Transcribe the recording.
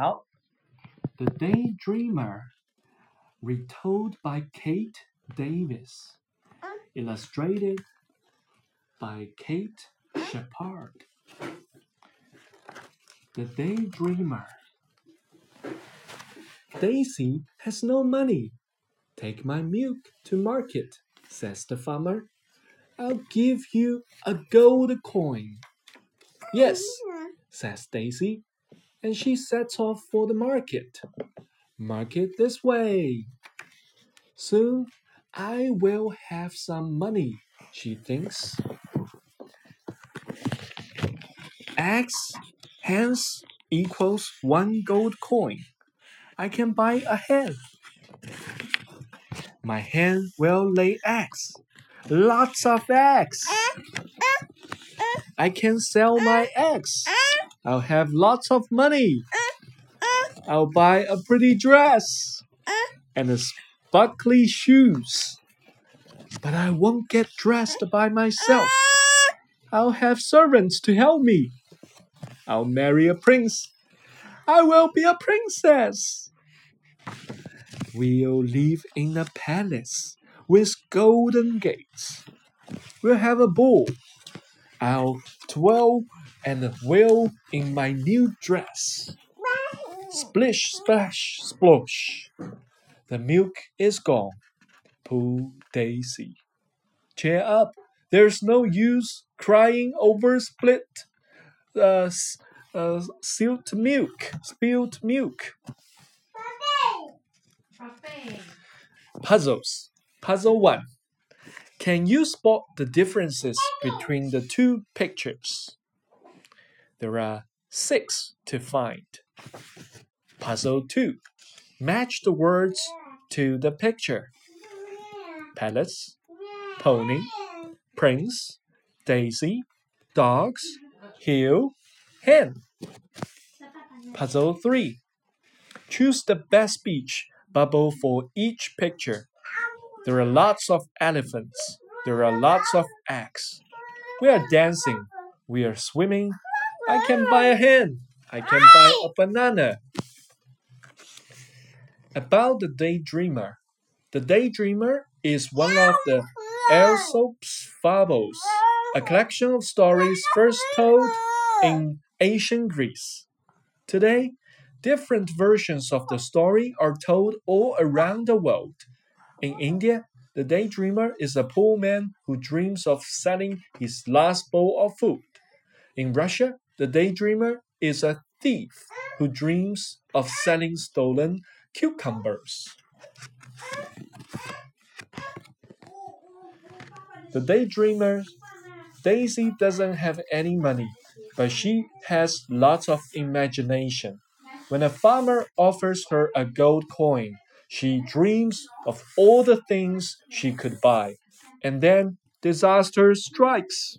好，The Daydreamer, retold by Kate Davis, illustrated by Kate Shepard. The Daydreamer. Daisy has no money. Take my milk to market, says the farmer. I'll give you a gold coin. Yes, says Daisy, and she sets off for the market. Market this way. Soon I will have some money, she thinks. X hens equals one gold coin. I can buy a hen. My hen will lay eggs. Lots of eggs. I can sell my eggs. I'll have lots of money. I'll buy a pretty dress and a sparkly shoes. But I won't get dressed by myself. I'll have servants to help me. I'll marry a prince. I will be a princess. We'll live in a palace with golden gates. We'll have a ball. I'll twirl and wail in my new dress. Splish, splash, splosh. The milk is gone. Poor Daisy. Cheer up. There's no use crying over split, uh, uh, spilt milk. Spilled milk. Puzzles. Puzzle 1. Can you spot the differences between the two pictures? There are six to find. Puzzle 2. Match the words to the picture. Palace, pony, prince, daisy, dogs, hill, hen. Puzzle 3. Choose the best beach bubble for each picture. There are lots of elephants. There are lots of eggs. We are dancing. We are swimming. I can buy a hen. I can buy a banana. About the Daydreamer. The Daydreamer is one of the Aesop's fables, a collection of stories first told in ancient Greece. Today, different versions of the story are told all around the world. In India, the daydreamer is a poor man who dreams of selling his last bowl of food. In Russia, the daydreamer is a thief who dreams of selling stolen cucumbers. The daydreamer Daisy doesn't have any money, but she has lots of imagination. When a farmer offers her a gold coin, she dreams of all the things she could buy, and then disaster strikes.